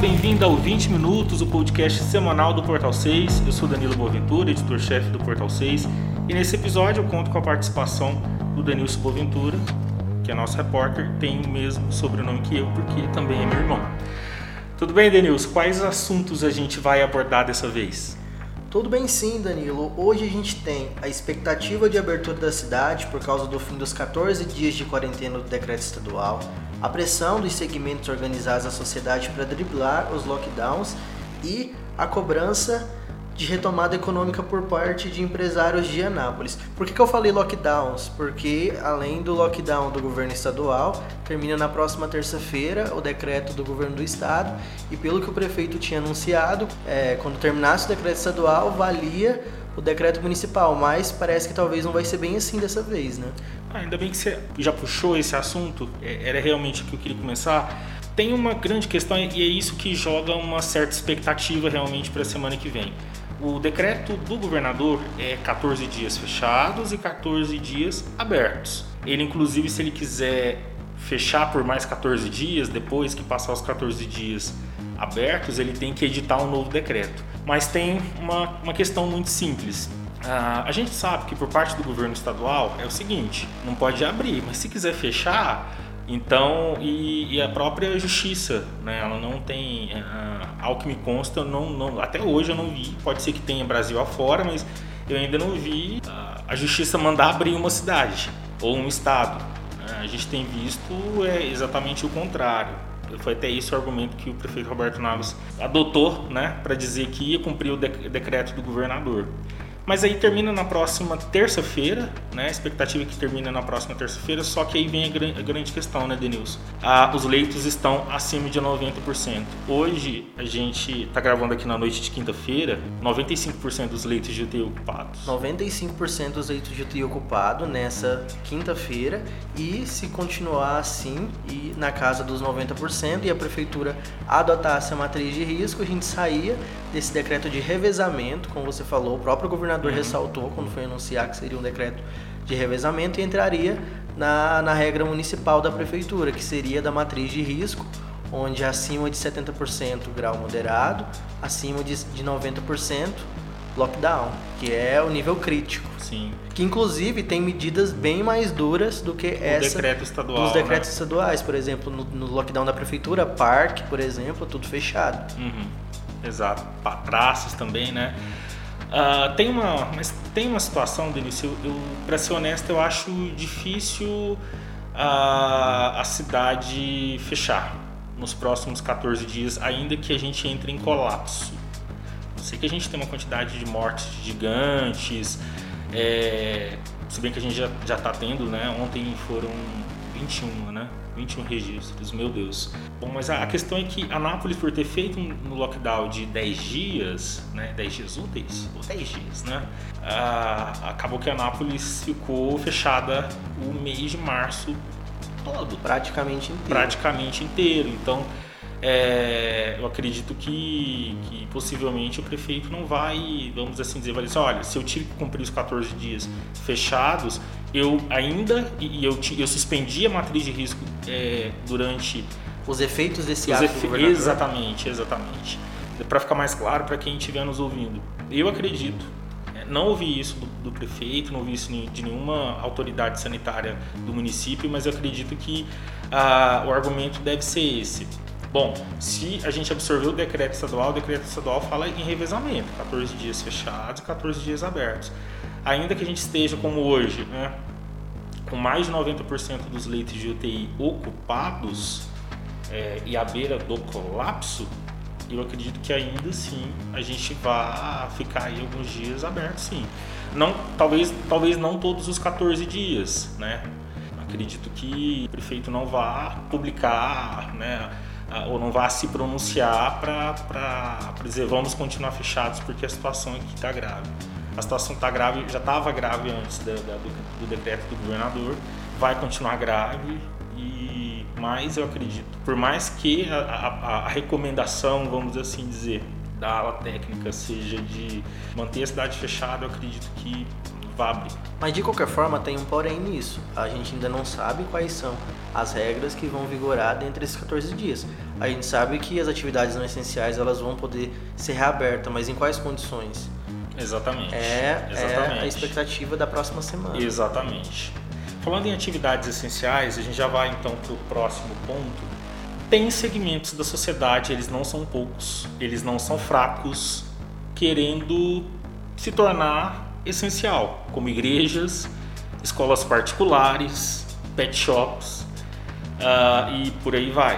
Bem-vindo ao 20 Minutos, o podcast semanal do Portal 6. Eu sou Danilo Boaventura, editor-chefe do Portal 6, e nesse episódio eu conto com a participação do Danilson Boaventura, que é nosso repórter, tem o mesmo sobrenome que eu, porque também é meu irmão. Tudo bem, Denilson? Quais assuntos a gente vai abordar dessa vez? Tudo bem sim, Danilo. Hoje a gente tem a expectativa de abertura da cidade por causa do fim dos 14 dias de quarentena do decreto estadual, a pressão dos segmentos organizados da sociedade para driblar os lockdowns e a cobrança de retomada econômica por parte de empresários de Anápolis. Por que, que eu falei lockdowns? Porque além do lockdown do governo estadual, termina na próxima terça-feira o decreto do governo do estado e pelo que o prefeito tinha anunciado, é, quando terminasse o decreto estadual, valia o decreto municipal, mas parece que talvez não vai ser bem assim dessa vez, né? Ah, ainda bem que você já puxou esse assunto, é, era realmente o que eu queria começar. Tem uma grande questão e é isso que joga uma certa expectativa realmente para a semana que vem. O decreto do governador é 14 dias fechados e 14 dias abertos. Ele, inclusive, se ele quiser fechar por mais 14 dias, depois que passar os 14 dias abertos, ele tem que editar um novo decreto. Mas tem uma, uma questão muito simples. Ah, a gente sabe que por parte do governo estadual é o seguinte: não pode abrir, mas se quiser fechar, então, e, e, a própria justiça, né? Ela não tem, uh, ao que me consta, não, não, até hoje eu não vi. Pode ser que tenha Brasil afora, mas eu ainda não vi uh, a justiça mandar abrir uma cidade ou um estado. Uh, a gente tem visto é exatamente o contrário. Foi até esse o argumento que o prefeito Roberto Naves adotou, né, para dizer que ia cumprir o decreto do governador. Mas aí termina na próxima terça-feira, né? A expectativa é que termine na próxima terça-feira, só que aí vem a, grande questão, né, Denilson? Ah, os leitos estão acima de 90%. Hoje, a gente está gravando aqui na noite de quinta-feira, 95% dos leitos de UTI ocupados. 95% dos leitos de UTI ocupados nessa quinta-feira e se continuar assim e na casa dos 90% e a prefeitura adotasse a matriz de risco, a gente saía desse decreto de revezamento, como você falou, o próprio governador uhum. ressaltou quando foi anunciar que seria um decreto de revezamento e entraria na, na regra municipal da prefeitura, que seria da matriz de risco, onde acima de 70% grau moderado, acima de, de 90% lockdown, que é o nível crítico. Sim. Que inclusive tem medidas bem mais duras do que o essa decreto estadual, dos decretos né? estaduais. Por exemplo, no, no, lockdown da prefeitura, parque, por exemplo, tudo fechado. Uhum. Exato. Praças também, né? Uh, tem uma, mas tem uma situação, Denise, para ser honesto, eu acho difícil a, a cidade fechar nos próximos 14 dias, ainda que a gente entre em colapso. Eu sei que a gente tem uma quantidade de mortes gigantes, é, se bem que a gente já está tendo, né? Ontem foram 21, né? 21 registros, meu Deus. Bom, mas a, questão é que Anápolis, por ter feito um lockdown de 10 dias, né, 10 dias úteis, ou 10 dias, né, acabou que Anápolis ficou fechada o mês de março todo. Praticamente inteiro. Praticamente inteiro. Então, é, eu acredito que, que, possivelmente o prefeito não vai, vamos assim dizer, vai dizer, olha, se eu tive que cumprir os 14 dias fechados, eu ainda, e eu, eu suspendi a matriz de risco é, durante... Os efeitos desse ato efe... Exatamente, exatamente. Para ficar mais claro para quem estiver nos ouvindo. Eu acredito, é, não ouvi isso do, do, prefeito, não ouvi isso de nenhuma autoridade sanitária do município, mas eu acredito que ah, o argumento deve ser esse Bom, se a gente absorver o decreto estadual, o decreto estadual fala em revezamento, 14 dias fechados e 14 dias abertos. Ainda que a gente esteja como hoje, né, com mais de 90% dos leitos de UTI ocupados é, e à beira do colapso, eu acredito que ainda assim a gente vai ficar aí alguns dias abertos, sim. Não, talvez, talvez não todos os 14 dias, né? Acredito que o prefeito não vá publicar, né? ou não vá se pronunciar para dizer vamos continuar fechados porque a situação aqui está grave. A situação está grave, já estava grave antes do, do, do, decreto do governador, vai continuar grave e mais eu acredito, por mais que a, a, a recomendação, vamos assim dizer, da ala técnica seja de manter a cidade fechada, eu acredito que vá abrir. Mas de qualquer forma tem um porém nisso. A gente ainda não sabe quais são as regras que vão vigorar dentro desses 14 dias. A gente sabe que as atividades não essenciais elas vão poder ser reabertas, mas em quais condições? Exatamente. É, Exatamente. é a expectativa da próxima semana. Exatamente. Falando em atividades essenciais, a gente já vai então para o próximo ponto. Tem segmentos da sociedade, eles não são poucos, eles não são fracos, querendo se tornar essencial, como igrejas, escolas particulares, pet shops uh, e por aí vai.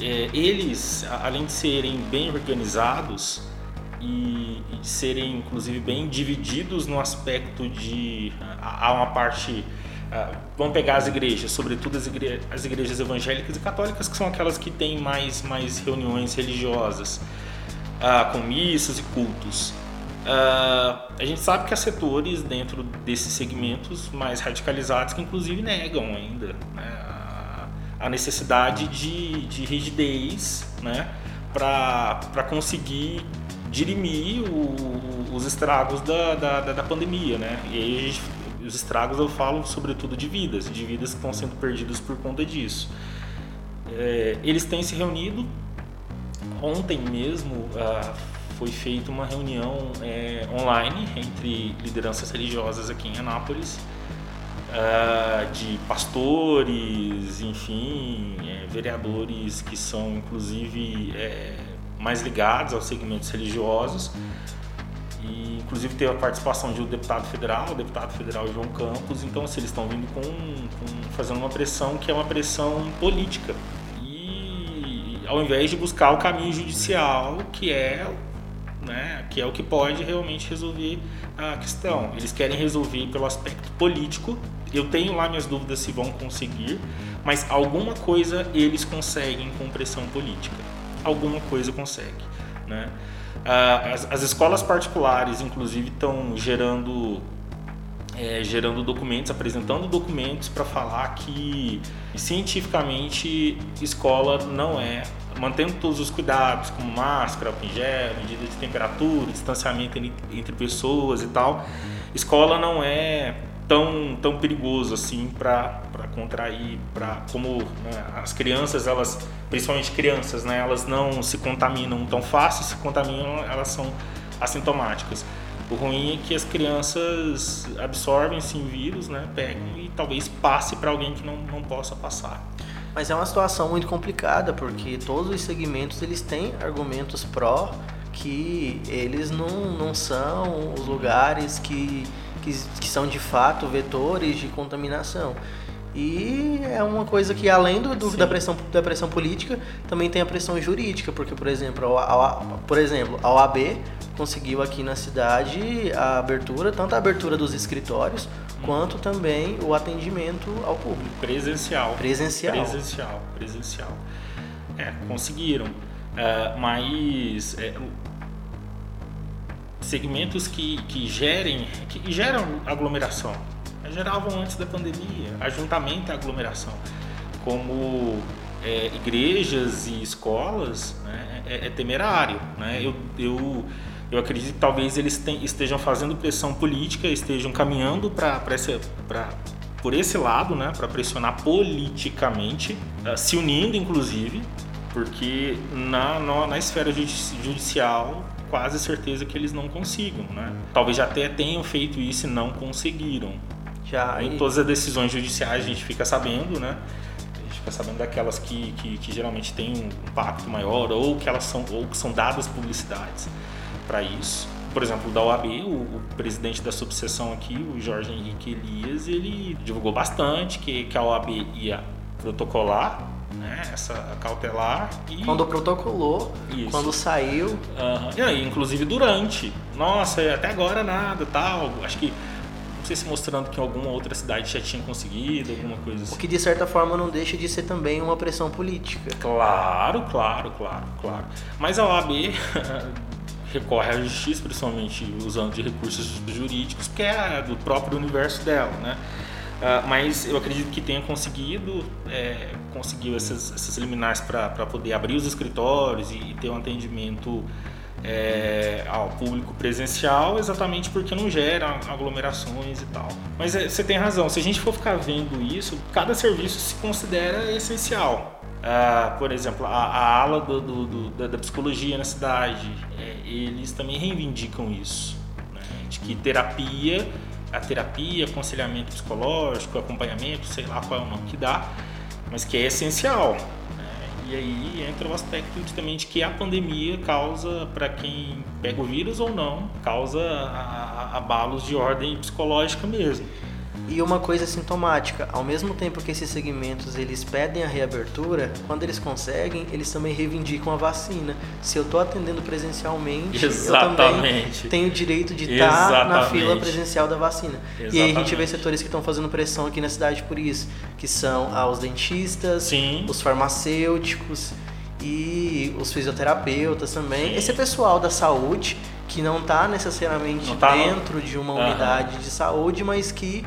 É, eles, além de serem bem organizados e, e serem inclusive bem divididos no aspecto de há uma parte Uh, vamos pegar as igrejas, sobretudo as, igre as, igrejas evangélicas e católicas, que são aquelas que têm mais, mais reuniões religiosas, uh, com missas e cultos. Uh, a gente sabe que há setores dentro desses segmentos mais radicalizados que, inclusive, negam ainda né, a, necessidade de, de rigidez né, para conseguir dirimir o, os estragos da, da, da, pandemia. Né? E aí a gente os estragos eu falo sobretudo de vidas, de vidas que estão sendo perdidas por conta disso. É, eles têm se reunido. Ontem mesmo ah, foi feita uma reunião é, online entre lideranças religiosas aqui em Anápolis, ah, de pastores, enfim, é, vereadores que são inclusive é, mais ligados aos segmentos religiosos e, inclusive teve a participação de um deputado federal, o deputado federal João Campos. Então, assim, eles estão vindo com, com, fazendo uma pressão que é uma pressão política. E ao invés de buscar o caminho judicial, que é, né, que é o que pode realmente resolver a questão. Eles querem resolver pelo aspecto político. Eu tenho lá minhas dúvidas se vão conseguir, mas alguma coisa eles conseguem com pressão política. Alguma coisa consegue, né? Ah, as, as escolas particulares, inclusive, estão gerando é, gerando documentos, apresentando documentos para falar que cientificamente escola não é, mantendo todos os cuidados, como máscara, álcool gel, medida de temperatura, distanciamento entre pessoas e tal, escola não é tão, tão perigoso assim para contrair, para como né, as crianças, elas, principalmente crianças, né, elas não se contaminam tão fácil, se contaminam, elas são assintomáticas. O ruim é que as crianças absorvem o vírus, né, pegam e talvez passe para alguém que não, não possa passar. Mas é uma situação muito complicada porque todos os segmentos eles têm argumentos pró que eles não, não são os lugares que que, que são de fato vetores de contaminação. E é uma coisa que, além do, do, da, pressão, da pressão política, também tem a pressão jurídica, porque, por exemplo, a, a, por exemplo, a OAB conseguiu aqui na cidade a abertura, tanto a abertura dos escritórios, quanto também o atendimento ao público. Presencial. Presencial. Presencial, presencial. É, conseguiram. Uh, mas é, segmentos que, que gerem, que geram aglomeração. Geravam antes da pandemia, ajuntamento e aglomeração, como é, igrejas e escolas, né, é, é, temerário. Né? Eu, eu, eu acredito que talvez eles estejam fazendo pressão política, estejam caminhando para por esse lado, né, para pressionar politicamente, uh, se unindo inclusive, porque na, na, na esfera judicial quase certeza que eles não consigam, né? Talvez até tenham feito isso e não conseguiram. Já. Em todas as decisões judiciais a gente fica sabendo, né? A gente fica sabendo daquelas que, que, que geralmente têm um impacto maior ou que elas são ou que são dadas publicidades para isso. Por exemplo, da OAB, o, o, presidente da subseção aqui, o Jorge Henrique Elias, ele divulgou bastante que, que a OAB ia protocolar né, essa cautelar. E... Quando protocolou, Isso. quando saiu. Uhum. E aí, inclusive durante. Nossa, até agora nada, tal. Acho que não sei se mostrando que alguma outra cidade já tinha conseguido, alguma coisa assim. O que de certa forma não deixa de ser também uma pressão política. Claro, claro, claro, claro. Mas a OAB recorre à justiça, principalmente usando de recursos jurídicos, que é do próprio universo dela, né? Uh, mas eu acredito que tenha conseguido, é, conseguiu essas, essas liminares para poder abrir os escritórios e, e, ter um atendimento é, ao público presencial, exatamente porque não gera aglomerações e tal. Mas é, você tem razão, se a gente for ficar vendo isso, cada serviço se considera essencial. Ah, por exemplo, a, a ala do, do, do, da, da, psicologia na cidade, é, eles também reivindicam isso, né? de que terapia, a terapia, aconselhamento psicológico, acompanhamento, sei lá qual é o nome que dá, mas que é essencial. E aí entra o aspecto de, também de que a pandemia causa, para quem pega o vírus ou não, causa abalos de ordem psicológica mesmo. E uma coisa sintomática, ao mesmo tempo que esses segmentos eles pedem a reabertura, quando eles conseguem, eles também reivindicam a vacina. Se eu estou atendendo presencialmente, Exatamente. eu também tenho o direito de estar na fila presencial da vacina. Exatamente. E aí a gente vê setores que estão fazendo pressão aqui na cidade por isso, que são ah, os dentistas, Sim. os farmacêuticos e os fisioterapeutas também. Sim. Esse é pessoal da saúde que não está necessariamente não tá dentro de uma unidade uhum. de saúde, mas que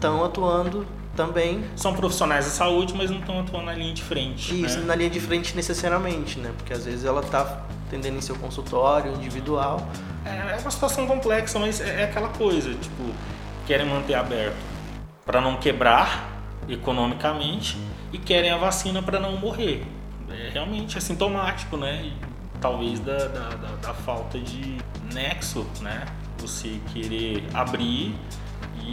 estão atuando também. São profissionais da saúde, mas não estão atuando na linha de frente. Isso, né? na linha de frente necessariamente, né? Porque às vezes ela está atendendo em seu consultório individual. É, é uma situação complexa, mas é, é aquela coisa, tipo, querem manter aberto para não quebrar economicamente e querem a vacina para não morrer. É, realmente é sintomático, né? E, talvez da, da, da, da falta de nexo, né? Você querer abrir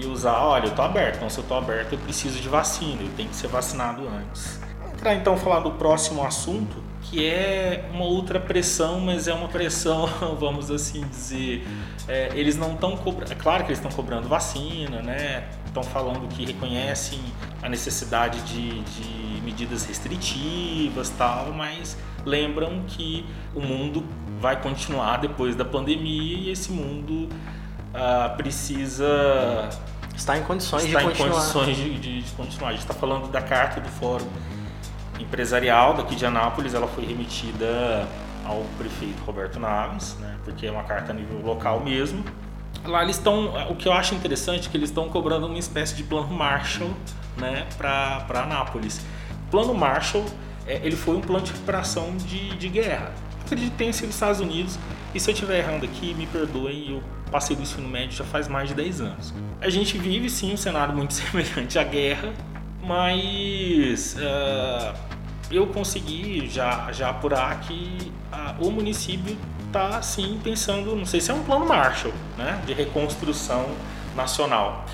e usar, olha, eu tô aberto, então se eu tô aberto eu preciso de vacina, eu tenho que ser vacinado antes. Entrar então falar do próximo assunto, que é uma outra pressão, mas é uma pressão, vamos assim dizer, é, eles não estão cobrando, é claro que eles estão cobrando vacina, né? Estão falando que reconhecem a necessidade de, de medidas restritivas tal, mas lembram que o mundo vai continuar depois da pandemia e esse mundo uh, precisa está em condições está de em continuar. condições de, de, de, continuar. A gente está falando da carta do Fórum Empresarial daqui de Anápolis, ela foi remetida ao prefeito Roberto Naves, né, porque é uma carta a nível local mesmo. Lá eles estão, o que eu acho interessante é que eles estão cobrando uma espécie de plano Marshall, né, para Anápolis. Plano Marshall, é, ele foi um plano de recuperação de, de guerra. Acredito que tenha sido nos Estados Unidos, e se eu estiver errando aqui, me perdoem, eu passei do ensino médio já faz mais de 10 anos. A gente vive sim um cenário muito semelhante à guerra, mas uh, eu consegui já, já apurar que uh, o município está sim pensando, não sei se é um plano Marshall, né, de reconstrução nacional,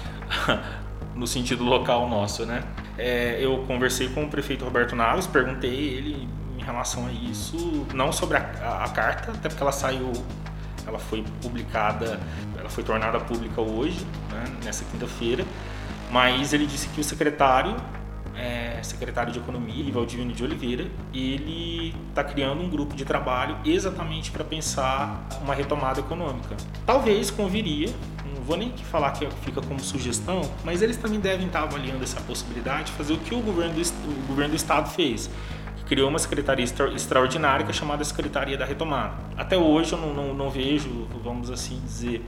no sentido local nosso, né. É, eu conversei com o prefeito Roberto Naves, perguntei ele em relação a isso, não sobre a, a, a carta, até porque ela saiu ela foi publicada, ela foi tornada pública hoje, né, nessa quinta-feira, mas ele disse que o secretário, é, secretário de Economia, Rivaldivino de Oliveira, ele está criando um grupo de trabalho exatamente para pensar uma retomada econômica. Talvez conviria, vou nem falar que fica como sugestão, mas eles também devem estar avaliando essa possibilidade de fazer o que o governo do, o governo do estado fez criou uma secretaria extraordinária que é chamada Secretaria da Retomada. Até hoje eu não, não, não vejo, vamos assim dizer,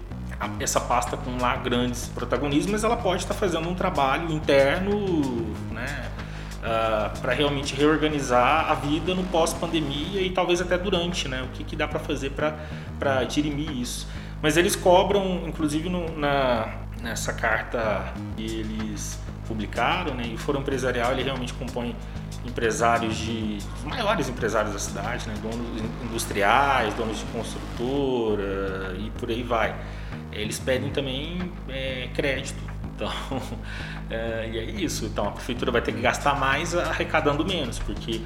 essa pasta com lá grandes protagonismos, mas ela pode estar fazendo um trabalho interno, né, uh, ah, para realmente reorganizar a vida no pós-pandemia e talvez até durante, né, o que, que dá para fazer para dirimir isso. Mas eles cobram, inclusive no, na, nessa carta que eles publicaram, né, e o Foro Empresarial ele realmente compõe empresários de os maiores empresários da cidade, né, donos industriais, donos de construtora e por aí vai. Eles pedem também é, crédito. Então, é, e é isso. Então a prefeitura vai ter que gastar mais arrecadando menos, porque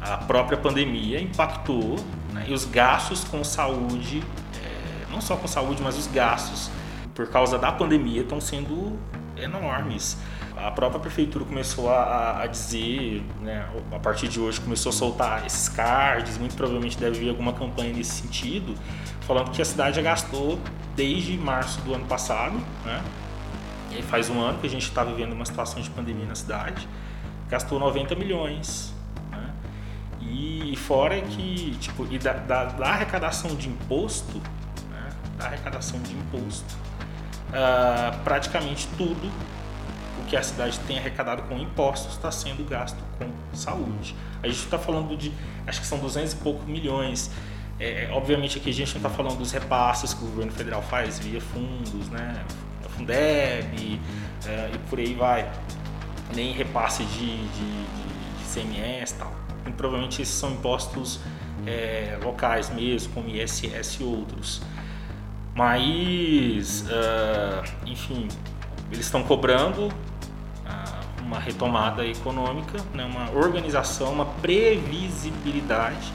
a própria pandemia impactou né, e os gastos com saúde, é, não só com saúde, mas os gastos por causa da pandemia estão sendo enormes. A própria prefeitura começou a, a dizer, né, a partir de hoje começou a soltar esses cards, muito provavelmente deve vir alguma campanha nesse sentido, falando que a cidade já gastou desde março do ano passado, né, e faz um ano que a gente está vivendo uma situação de pandemia na cidade, gastou 90 milhões. Né, e fora que, tipo, e da, da, da arrecadação de imposto, né, da arrecadação de imposto, uh, praticamente tudo o que a cidade tem arrecadado com impostos está sendo gasto com saúde. A gente está falando de, acho que são 200 e poucos milhões. É, obviamente aqui a gente não está falando dos repasses que o governo federal faz via fundos, né? Fundeb é, e por aí vai. Nem repasse de, de, de, de CMS e tal. E, provavelmente esses são impostos é, locais mesmo, como ISS e outros. Mas, uh, enfim, eles estão cobrando uh, uma retomada econômica, né, uma organização, uma previsibilidade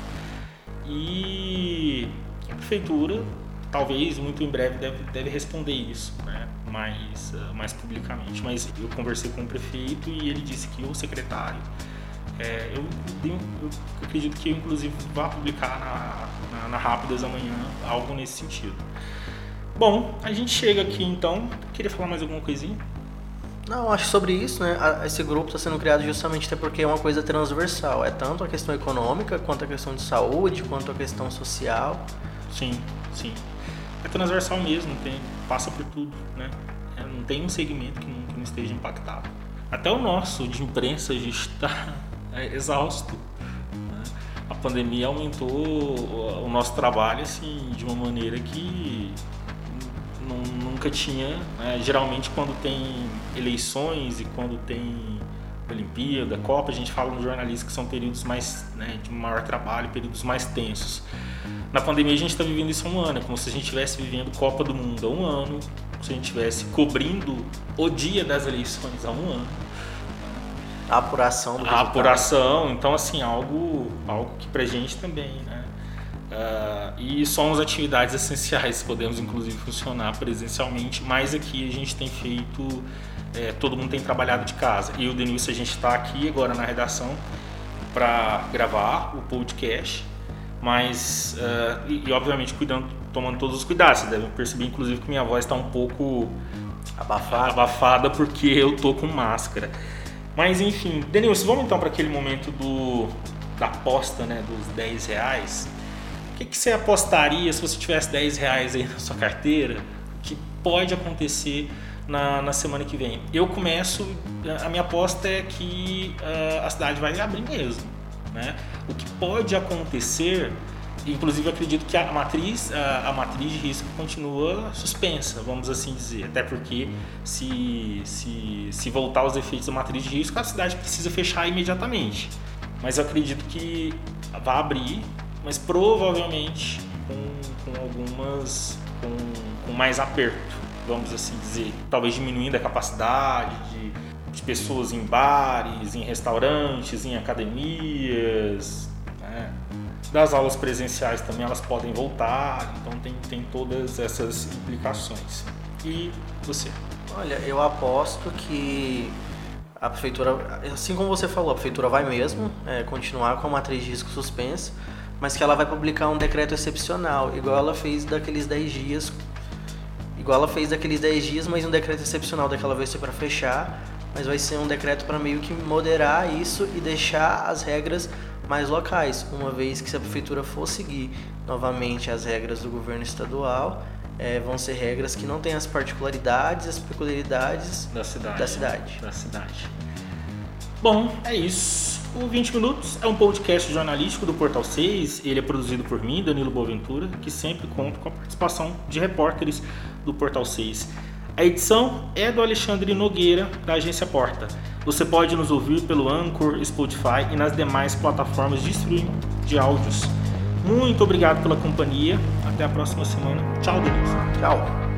e a prefeitura, talvez muito em breve, deve, deve responder isso, né, mais, uh, mais publicamente. Mas eu conversei com o prefeito e ele disse que o secretário é, eu, eu, eu, acredito que eu, inclusive, vá publicar na, na, na Rápidas amanhã algo nesse sentido. Bom, a gente chega aqui então. Queria falar mais alguma coisinha? Não, acho sobre isso, né? Esse grupo está sendo criado justamente até porque é uma coisa transversal. É tanto a questão econômica, quanto a questão de saúde, quanto a questão social. Sim, sim. É transversal mesmo, tem, passa por tudo, né? É, não tem um segmento que não, que não esteja impactado. Até o nosso de imprensa a gente está é, exausto. Né? A pandemia aumentou o nosso trabalho assim, de uma maneira que nunca tinha. Né? Geralmente, quando tem eleições e quando tem Olimpíada, Copa, a gente fala no jornalismo que são períodos mais né, de maior trabalho, períodos mais tensos. Na pandemia, a gente está vivendo isso há um ano, é como se a gente estivesse vivendo Copa do Mundo há um ano, como se a gente estivesse cobrindo o dia das eleições há um ano a apuração do A apuração, então assim, algo, algo que pra gente também, né? Uh, e somos atividades essenciais, podemos inclusive funcionar presencialmente, mas aqui a gente tem feito, é, todo mundo tem trabalhado de casa. E o Denilson, a gente está aqui agora na redação para gravar o podcast, mas, uh, e, e, obviamente cuidando, tomando todos os cuidados. Vocês devem perceber, inclusive, que minha voz está um pouco abafada. abafada porque eu tô com máscara. Mas enfim, Denilson, vamos então para aquele momento do, da aposta, né, dos 10 reais. O que, que você apostaria se você tivesse 10 reais aí na sua carteira? Que pode acontecer na, na semana que vem? Eu começo, a minha aposta é que uh, a cidade vai abrir mesmo. Né? O que pode acontecer Inclusive, acredito que a matriz, a, a, matriz de risco continua suspensa, vamos assim dizer. Até porque, se, se, se voltar aos efeitos da matriz de risco, a cidade precisa fechar imediatamente. Mas eu acredito que vai abrir, mas provavelmente com, com algumas. Com, com mais aperto, vamos assim dizer. Talvez diminuindo a capacidade de, de pessoas em bares, em restaurantes, em academias. Das aulas presenciais também elas podem voltar, então tem, tem todas essas implicações. E você? Olha, eu aposto que a prefeitura, assim como você falou, a prefeitura vai mesmo é, continuar com a matriz de risco suspensa, mas que ela vai publicar um decreto excepcional, igual ela fez daqueles 10 dias, igual ela fez daqueles 10 dias, mas um decreto excepcional daquela vez foi para fechar, mas vai ser um decreto para meio que moderar isso e deixar as regras mais locais, uma vez que se a prefeitura for seguir novamente as regras do governo estadual, é, vão ser regras que não têm as particularidades, as peculiaridades da cidade. Da cidade. Da cidade. Bom, é isso. O 20 Minutos é um podcast jornalístico do Portal 6. Ele é produzido por mim, Danilo Boaventura, que sempre conta com a participação de repórteres do Portal 6. A edição é do Alexandre Nogueira, da agência Porta. Você pode nos ouvir pelo Anchor, Spotify e nas demais plataformas de streaming de áudios. Muito obrigado pela companhia. Até a próxima semana. Tchau, Denise. Tchau.